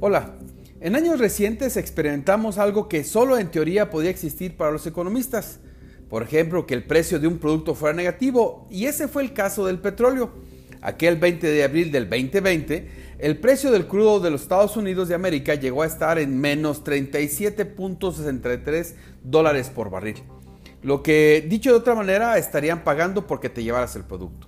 Hola, en años recientes experimentamos algo que solo en teoría podía existir para los economistas. Por ejemplo, que el precio de un producto fuera negativo, y ese fue el caso del petróleo. Aquel 20 de abril del 2020, el precio del crudo de los Estados Unidos de América llegó a estar en menos 37.63 dólares por barril. Lo que, dicho de otra manera, estarían pagando porque te llevaras el producto.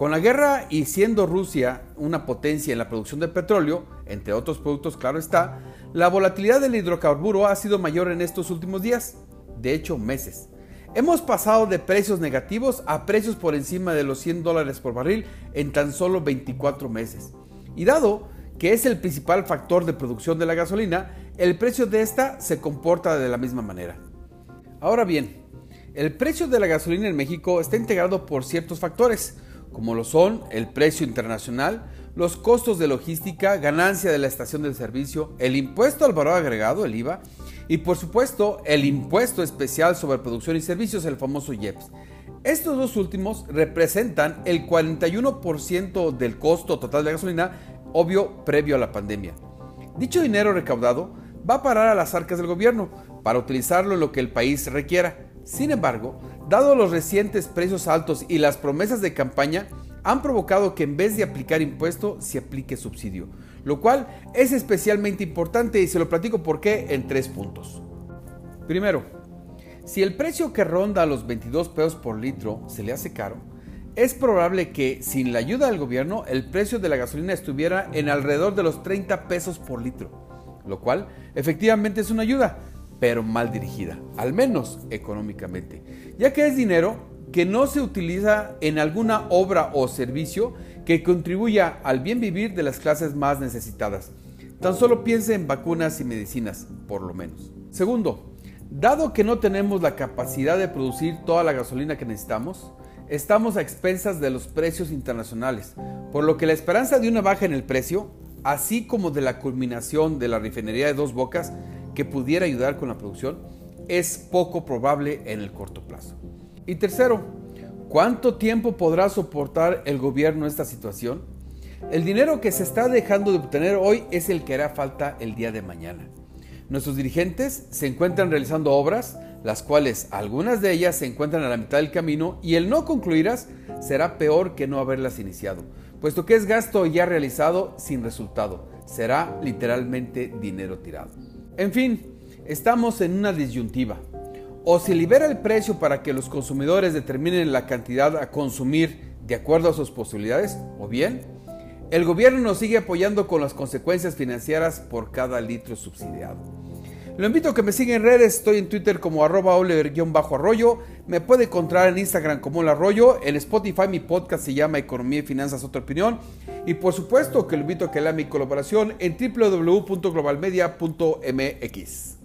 Con la guerra y siendo Rusia una potencia en la producción de petróleo, entre otros productos, claro está, la volatilidad del hidrocarburo ha sido mayor en estos últimos días, de hecho meses. Hemos pasado de precios negativos a precios por encima de los 100 dólares por barril en tan solo 24 meses. Y dado que es el principal factor de producción de la gasolina, el precio de esta se comporta de la misma manera. Ahora bien, el precio de la gasolina en México está integrado por ciertos factores, como lo son el precio internacional, los costos de logística, ganancia de la estación del servicio, el impuesto al valor agregado, el IVA, y por supuesto el impuesto especial sobre producción y servicios, el famoso IEPS. Estos dos últimos representan el 41% del costo total de gasolina, obvio previo a la pandemia. Dicho dinero recaudado va a parar a las arcas del gobierno para utilizarlo en lo que el país requiera. Sin embargo, dado los recientes precios altos y las promesas de campaña, han provocado que en vez de aplicar impuesto, se aplique subsidio, lo cual es especialmente importante y se lo platico por qué en tres puntos. Primero, si el precio que ronda los 22 pesos por litro se le hace caro, es probable que sin la ayuda del gobierno el precio de la gasolina estuviera en alrededor de los 30 pesos por litro, lo cual efectivamente es una ayuda, pero mal dirigida, al menos económicamente, ya que es dinero que no se utiliza en alguna obra o servicio que contribuya al bien vivir de las clases más necesitadas. Tan solo piense en vacunas y medicinas, por lo menos. Segundo, dado que no tenemos la capacidad de producir toda la gasolina que necesitamos, estamos a expensas de los precios internacionales, por lo que la esperanza de una baja en el precio, así como de la culminación de la refinería de dos bocas, que pudiera ayudar con la producción es poco probable en el corto plazo. Y tercero, ¿cuánto tiempo podrá soportar el gobierno esta situación? El dinero que se está dejando de obtener hoy es el que hará falta el día de mañana. Nuestros dirigentes se encuentran realizando obras, las cuales algunas de ellas se encuentran a la mitad del camino y el no concluirlas será peor que no haberlas iniciado, puesto que es gasto ya realizado sin resultado, será literalmente dinero tirado. En fin, estamos en una disyuntiva. O se libera el precio para que los consumidores determinen la cantidad a consumir de acuerdo a sus posibilidades, o bien, el gobierno nos sigue apoyando con las consecuencias financieras por cada litro subsidiado. Lo invito a que me siga en redes, estoy en Twitter como arroba oliver-arroyo, me puede encontrar en Instagram como el arroyo, en Spotify mi podcast se llama Economía y Finanzas Otra Opinión y por supuesto que lo invito a que lea mi colaboración en www.globalmedia.mx.